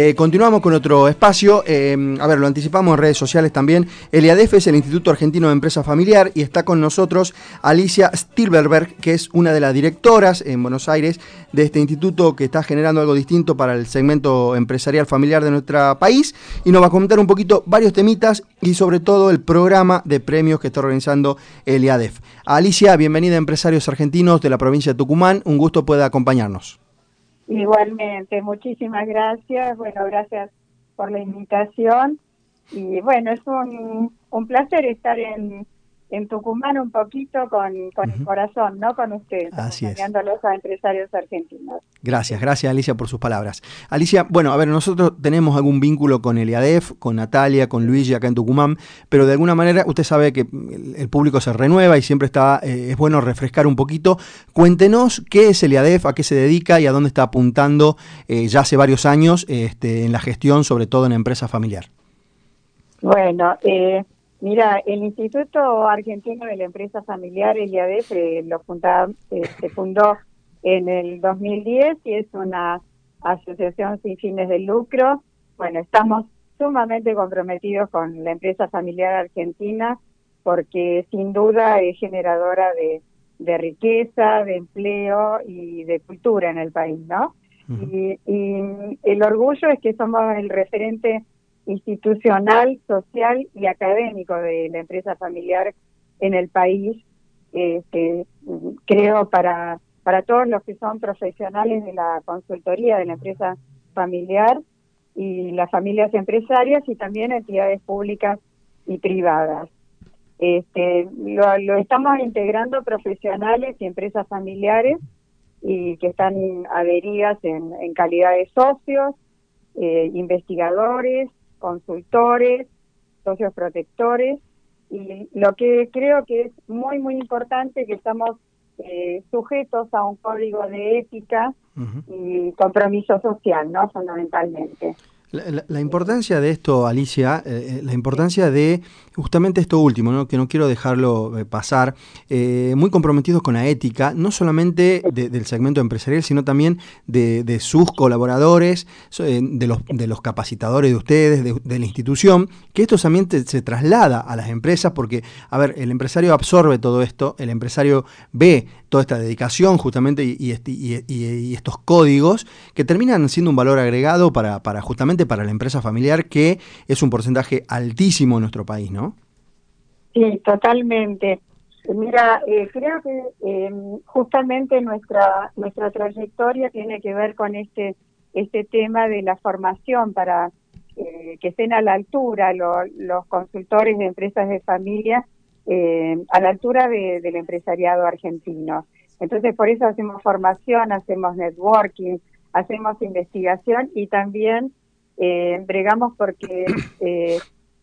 Eh, continuamos con otro espacio. Eh, a ver, lo anticipamos en redes sociales también. El IADEF es el Instituto Argentino de Empresa Familiar y está con nosotros Alicia Stilberberg, que es una de las directoras en Buenos Aires de este instituto que está generando algo distinto para el segmento empresarial familiar de nuestro país y nos va a comentar un poquito varios temitas y sobre todo el programa de premios que está organizando el IADEF. Alicia, bienvenida a Empresarios Argentinos de la provincia de Tucumán. Un gusto pueda acompañarnos. Igualmente, muchísimas gracias. Bueno, gracias por la invitación. Y bueno, es un, un placer estar en, en Tucumán un poquito con, con el corazón, ¿no? Con ustedes, Así acompañándolos a empresarios argentinos. Gracias, gracias Alicia por sus palabras. Alicia, bueno, a ver, nosotros tenemos algún vínculo con el IADEF, con Natalia, con Luigi acá en Tucumán, pero de alguna manera usted sabe que el público se renueva y siempre está, eh, es bueno refrescar un poquito. Cuéntenos qué es el IADEF, a qué se dedica y a dónde está apuntando eh, ya hace varios años este, en la gestión, sobre todo en empresa familiar. Bueno, eh, Mira, el Instituto Argentino de la Empresa Familiar, el IADEF, eh, lo eh, se fundó en el 2010 y es una asociación sin fines de lucro. Bueno, estamos sumamente comprometidos con la empresa familiar argentina porque sin duda es generadora de, riqueza, de empleo y de cultura en el país, ¿no? y, y el orgullo es que somos el referente institucional, social y académico de la empresa familiar en el país, este, creo para, para todos los que son profesionales de la consultoría de la empresa familiar y las familias empresarias y también entidades públicas y privadas. Este, lo, estamos integrando profesionales y empresas familiares y que están adheridas en, en calidad de socios, eh, investigadores, consultores, socios protectores, y lo que creo que es muy, muy importante que estamos eh, sujetos a un código de ética y compromiso social, ¿no? Fundamentalmente. La, importancia de esto, Alicia, eh, eh, la importancia de justamente esto último, ¿no? que no quiero dejarlo eh, pasar, muy comprometidos con la ética, no solamente del segmento empresarial, sino también de, sus colaboradores, de, los, de los capacitadores de ustedes, de, la institución, que esto también se traslada a las empresas, porque, a ver, el empresario absorbe todo esto, el empresario ve toda esta dedicación justamente y, y estos códigos que terminan siendo un valor agregado para, para justamente para la empresa familiar, que es un porcentaje altísimo en nuestro país, ¿no? Sí, totalmente. Mira, eh, creo que em, justamente nuestra nuestra trayectoria tiene que ver con este este tema de la formación para eh, que estén a la altura los consultores de empresas de familia, eh, a la altura del empresariado argentino. Entonces, por eso hacemos formación, hacemos networking, hacemos investigación y también eh, bregamos porque eh,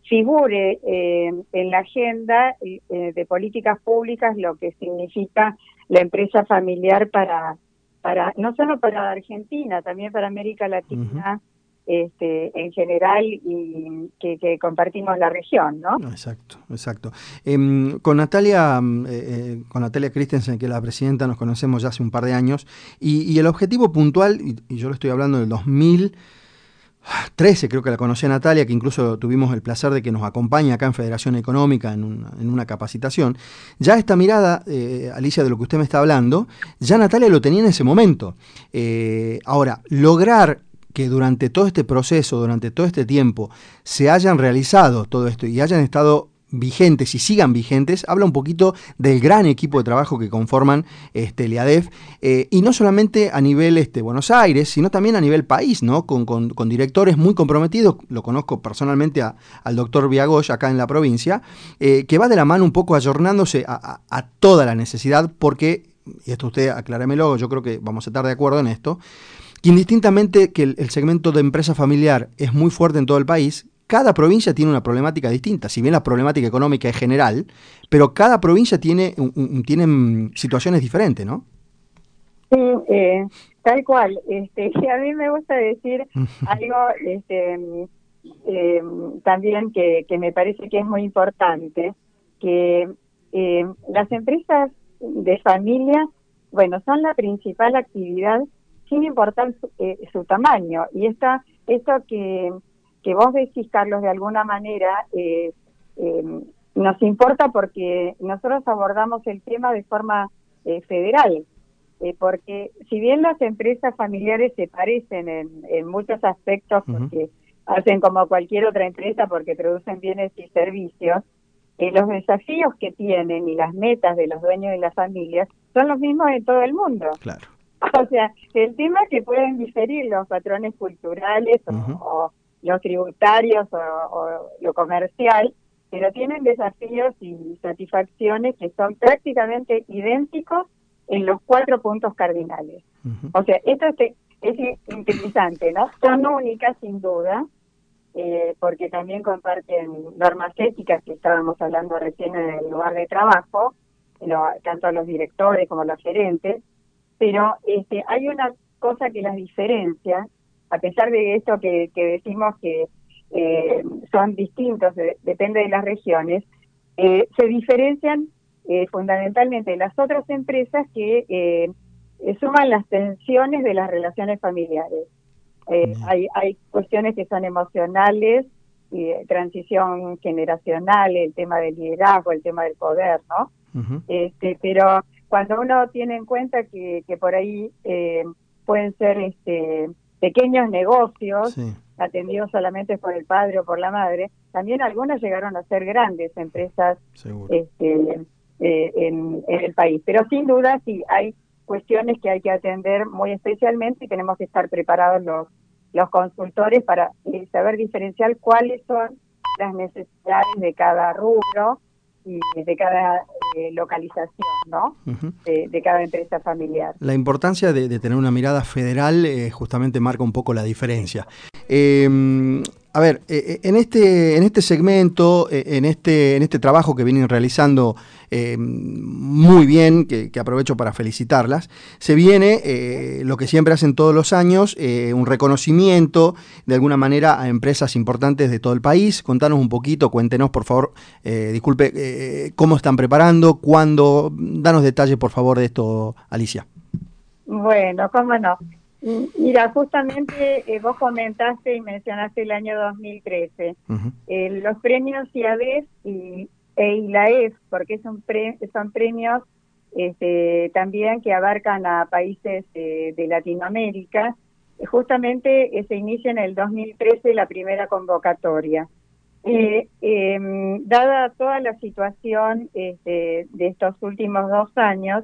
figure eh, en la agenda eh, de políticas públicas lo que significa la empresa familiar para, para no solo para Argentina, también para América Latina. Este, en general y que, compartimos la región, ¿no? Exacto, exacto. Em, con Natalia, con Natalia Christensen, que es la presidenta, nos conocemos ya hace un par de años y, el objetivo puntual, y, y, yo lo estoy hablando del 2000, 13 creo que la conocí a Natalia, que incluso tuvimos el placer de que nos acompañe acá en Federación Económica en una, capacitación. Ya esta mirada, eh, Alicia, de lo que usted me está hablando, ya Natalia lo tenía en ese momento. Eh, ahora, lograr que durante todo este proceso, durante todo este tiempo, se hayan realizado todo esto y hayan estado vigentes y sigan vigentes, habla un poquito del gran equipo de trabajo que conforman este, el IADEF, eh, y no solamente a nivel este, Buenos Aires, sino también a nivel país, ¿no? con, con, directores muy comprometidos, lo conozco personalmente al doctor Viagoy acá en la provincia, eh, que va de la mano un poco ayornándose a, toda la necesidad, porque, y esto usted acláramelo, yo creo que vamos a estar de acuerdo en esto, que indistintamente que el segmento de empresa familiar es muy fuerte en todo el país, cada provincia tiene una problemática distinta, si bien la problemática económica es general, pero cada provincia tiene, tiene situaciones diferentes, ¿no? Sí, eh, tal cual. Este, a mí me gusta decir algo este, eh, también que, que, me parece que es muy importante, que eh, las empresas de familia, bueno, son la principal actividad sin importar su, su tamaño, y esta esto que, que vos decís, Carlos, de alguna manera, eh, eh, nos importa porque nosotros abordamos el tema de forma eh, federal, porque si bien las empresas familiares se parecen en, muchos aspectos, porque hacen como cualquier otra empresa porque producen bienes y servicios, los desafíos que tienen y las metas de los dueños de las familias son los mismos en todo el mundo. Claro. O sea, el tema es que pueden diferir los patrones culturales o, los tributarios o, lo comercial, pero tienen desafíos y satisfacciones que son prácticamente idénticos en los cuatro puntos cardinales. O sea, esto es, es, interesante, ¿no? Son únicas sin duda, eh, porque también comparten normas éticas que estábamos hablando recién en el lugar de trabajo, tanto los directores como los gerentes, pero este, hay una cosa que las diferencia, a pesar de esto que, decimos que eh, son distintos, depende de las regiones, eh, se diferencian eh, fundamentalmente de las otras empresas que suman las tensiones de las relaciones familiares. hay, hay cuestiones que son emocionales, transición generacional, el tema del liderazgo, el tema del poder, ¿no? este, pero cuando uno tiene en cuenta que, que por ahí eh, pueden ser este, pequeños negocios atendidos solamente por el padre o por la madre, también algunas llegaron a ser grandes empresas este, eh, en, el país. Pero sin duda sí hay cuestiones que hay que atender muy especialmente y tenemos que estar preparados los, los consultores para eh, saber diferenciar cuáles son las necesidades de cada rubro y de cada eh, localización, ¿no? de, cada empresa familiar. La importancia de, tener una mirada federal eh, justamente marca un poco la diferencia. Eh, a ver, eh, eh, en este, en este segmento, eh, en este, en este trabajo que vienen realizando muy bien, que, aprovecho para felicitarlas, se viene lo que siempre hacen todos los años, un reconocimiento de alguna manera a empresas importantes de todo el país. Contanos un poquito, cuéntenos por favor, disculpe, cómo están preparando, cuándo, danos detalles por favor de esto, Alicia. Bueno, cómo no. Mira, justamente eh, vos comentaste y mencionaste el año 2013. Eh, los premios IADES y, e ILAEF, porque son, son premios este, también que abarcan a países de Latinoamérica. Justamente se inicia en el 2013 la primera convocatoria. Eh, em, dada toda la situación este, de estos últimos dos años,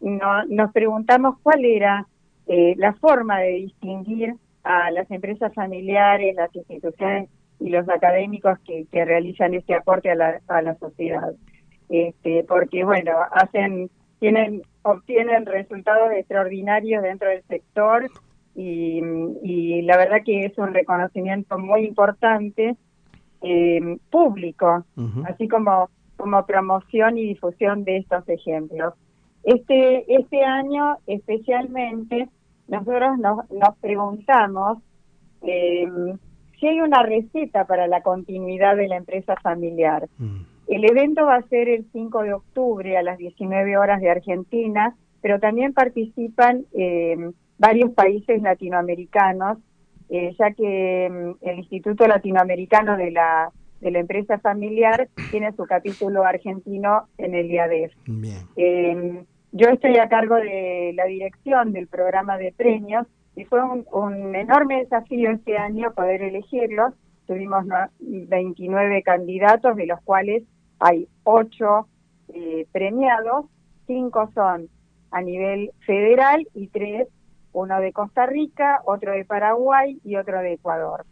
nos preguntamos cuál era eh, la forma de distinguir a las empresas familiares, las instituciones y los académicos que, realizan este aporte a la, a la sociedad. Este, porque, bueno, hacen, tienen, obtienen resultados extraordinarios dentro del sector y, y la verdad que es un reconocimiento muy importante eh, público, así como, como promoción y difusión de estos ejemplos. Este, este año especialmente nosotros nos, nos preguntamos eh, si hay una receta para la continuidad de la empresa familiar. Mm. El evento va a ser el 5 de octubre a las 19 horas de Argentina, pero también participan eh, varios países latinoamericanos, eh, ya que mm, el Instituto Latinoamericano de la de la empresa familiar tiene su capítulo argentino en el IADEF. Bien. Yo estoy a cargo de la dirección del programa de premios y fue un, enorme desafío este año poder elegirlos. Tuvimos 29 candidatos, de los cuales hay 8 eh, premiados, 5 son a nivel federal y 3, uno de Costa Rica, otro de Paraguay y otro de Ecuador.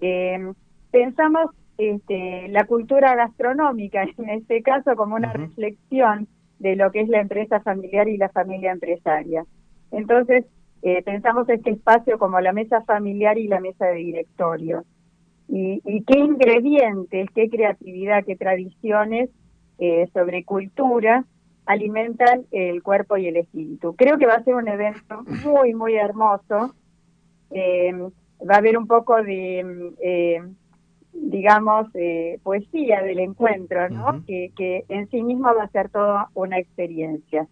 Eh, pensamos este, la cultura gastronómica, en este caso, como una reflexión de lo que es la empresa familiar y la familia empresaria. Entonces, eh, pensamos este espacio como la mesa familiar y la mesa de directorio. Y, qué ingredientes, qué creatividad, qué tradiciones eh, sobre cultura alimentan el cuerpo y el espíritu. Creo que va a ser un evento muy, muy hermoso. Eh, va a haber un poco de digamos, eh, poesía del encuentro, ¿no? que, que en sí mismo va a ser toda una experiencia.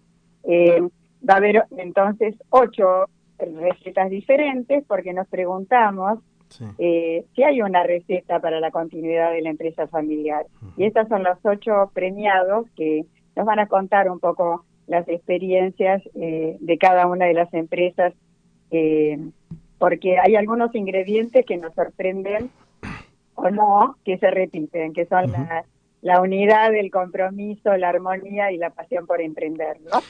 Eh, va a haber entonces ocho, recetas diferentes porque nos preguntamos eh, si hay una receta para la continuidad de la empresa familiar. Y estos son los ocho premiados que nos van a contar un poco las experiencias eh, de cada una de las empresas, eh, porque hay algunos ingredientes que nos sorprenden o no, que se repiten, que son la, la unidad, el compromiso, la armonía y la pasión por emprender, ¿no?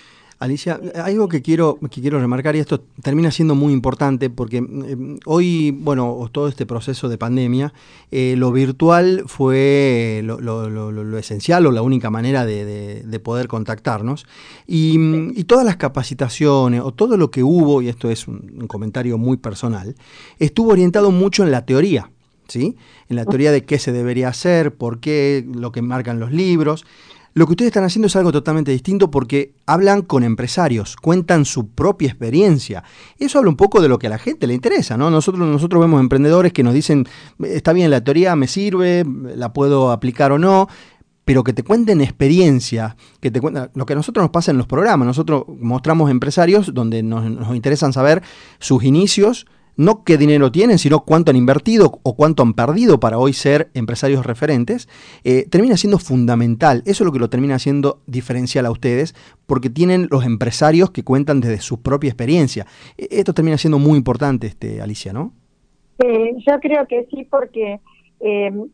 Alicia, algo que quiero, que quiero remarcar, y esto termina siendo muy importante, porque eh, hoy, bueno, todo este proceso de pandemia, eh, lo virtual fue lo, esencial o la única manera de, poder contactarnos. Y, todas las capacitaciones o todo lo que hubo, y esto es un, comentario muy personal, estuvo orientado mucho en la teoría. ¿Sí? En la teoría de qué se debería hacer, por qué, lo que marcan los libros. Lo que ustedes están haciendo es algo totalmente distinto porque hablan con empresarios, cuentan su propia experiencia. Eso habla un poco de lo que a la gente le interesa, ¿no? Nosotros, nosotros vemos emprendedores que nos dicen, está bien, la teoría me sirve, la puedo aplicar o no, pero que te cuenten experiencia, que te cuenten, lo que a nosotros nos pasa en los programas. Nosotros mostramos empresarios donde nos, nos interesan saber sus inicios, no qué dinero tienen, sino cuánto han invertido o cuánto han perdido para hoy ser empresarios referentes, eh, termina siendo fundamental. Eso es lo que lo termina siendo diferencial a ustedes, porque tienen los empresarios que cuentan desde su propia experiencia. E, esto termina siendo muy importante, este, Alicia, ¿no? yo creo que sí, porque em,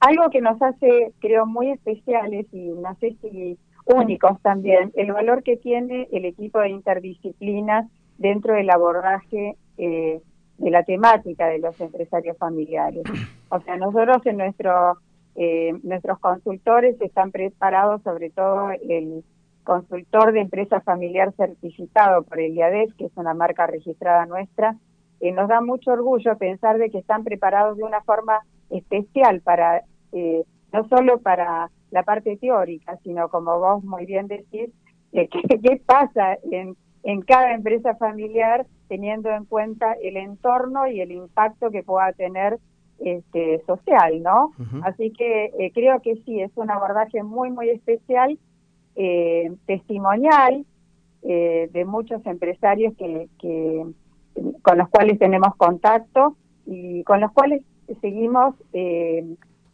algo que nos hace, creo, muy especiales y no sé si únicos también, el valor que tiene el equipo de interdisciplinas dentro del abordaje eh, de la temática de los empresarios familiares. O sea, nosotros en nuestro eh, nuestros consultores están preparados, sobre todo el consultor de empresa familiar certificado por el IADES, que es una marca registrada nuestra, y nos da mucho orgullo pensar de que están preparados de una forma especial para, eh, no solo para la parte teórica, sino como vos muy bien decís, eh, qué pasa en en cada empresa familiar teniendo en cuenta el entorno y el impacto que pueda tener este, social, ¿no? Así que eh, creo que sí, es un abordaje muy, muy especial, eh, testimonial eh, de muchos empresarios que, que, con los cuales tenemos contacto y con los cuales seguimos,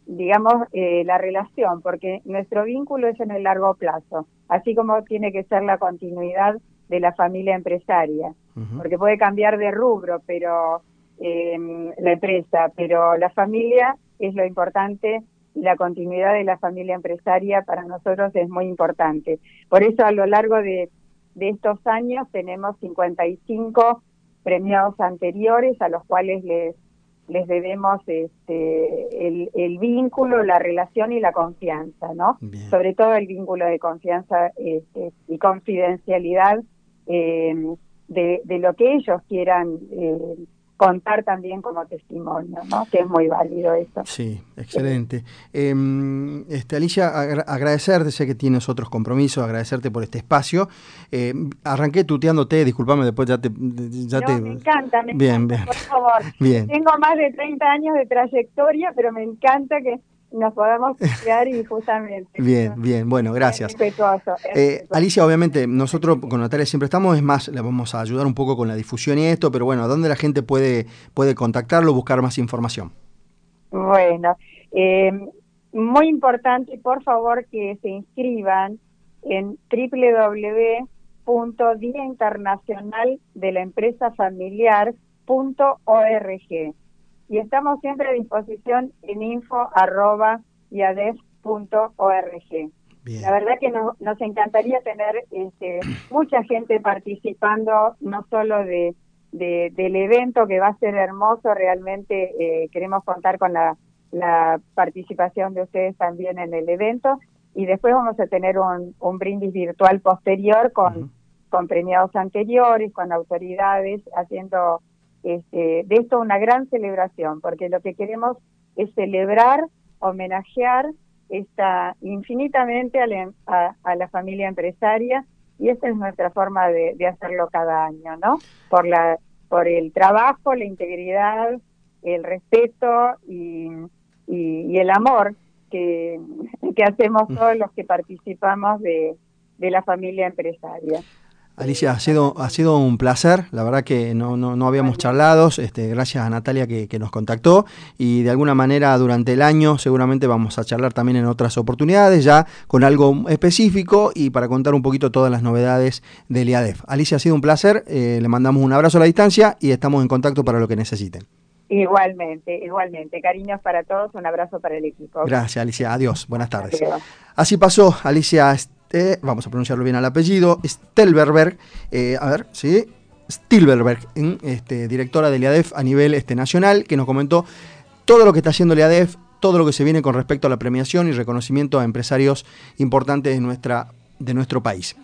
digamos, la relación, porque nuestro vínculo es en el largo plazo, así como tiene que ser la continuidad de la familia empresaria, porque puede cambiar de rubro, pero em, la empresa, pero la familia es lo importante y la continuidad de la familia empresaria para nosotros es muy importante. Por eso a lo largo de, estos años tenemos 55 premiados anteriores a los cuales les les debemos este, el, vínculo, la relación y la confianza, ¿no? Sobre todo el vínculo de confianza este, y confidencialidad eh, de, de, lo que ellos quieran eh, contar también como testimonio, ¿no? Que es muy válido eso. Sí, excelente. Em, este, Alicia, agradecerte, sé que tienes otros compromisos, agradecerte por este espacio. Eh, arranqué tuteándote, disculpame, después ya te... Ya te... me encanta, me bien, bien. por favor. Bien. Tengo más de 30 años de trayectoria, pero me encanta que nos podemos quedar y justamente. Bien, bien, bueno, gracias. Eh, Alicia, obviamente, nosotros con Natalia siempre estamos, es más, le vamos a ayudar un poco con la difusión y esto, pero bueno, ¿dónde la gente puede, puede contactarlo, buscar más información? Bueno, eh, muy importante, por favor, que se inscriban en www.diainternacional y estamos siempre a disposición en info.iadef.org. La verdad que nos encantaría tener este, mucha gente participando, no solo de, del evento que va a ser hermoso, realmente eh, queremos contar con la, participación de ustedes también en el evento y después vamos a tener un, un brindis virtual posterior con, con premiados anteriores, con autoridades, haciendo este, de esto una gran celebración, porque lo que queremos es celebrar, homenajear esta infinitamente a la, familia empresaria y esta es nuestra forma de, hacerlo cada año, ¿no? Por la por el trabajo, la integridad, el respeto y, el amor que, que hacemos todos los que participamos de, de la familia empresaria. Alicia, ha sido, ha sido un placer, la verdad que no, no, no habíamos charlado, este, gracias a Natalia que, que, nos contactó y de alguna manera durante el año seguramente vamos a charlar también en otras oportunidades, ya con algo específico y para contar un poquito todas las novedades del IADEF. Alicia, ha sido un placer, eh, le mandamos un abrazo a la distancia y estamos en contacto para lo que necesiten. Igualmente, igualmente. Cariños para todos, un abrazo para el equipo. Gracias, Alicia. Adiós, buenas tardes. Adiós. Así pasó Alicia este, vamos a pronunciarlo bien al apellido, Stelberberg, eh, a ver, ¿sí? Stilberberg, este, directora del IADEF a nivel este, nacional, que nos comentó todo lo que está haciendo el IADEF, todo lo que se viene con respecto a la premiación y reconocimiento a empresarios importantes de, nuestra, de nuestro país.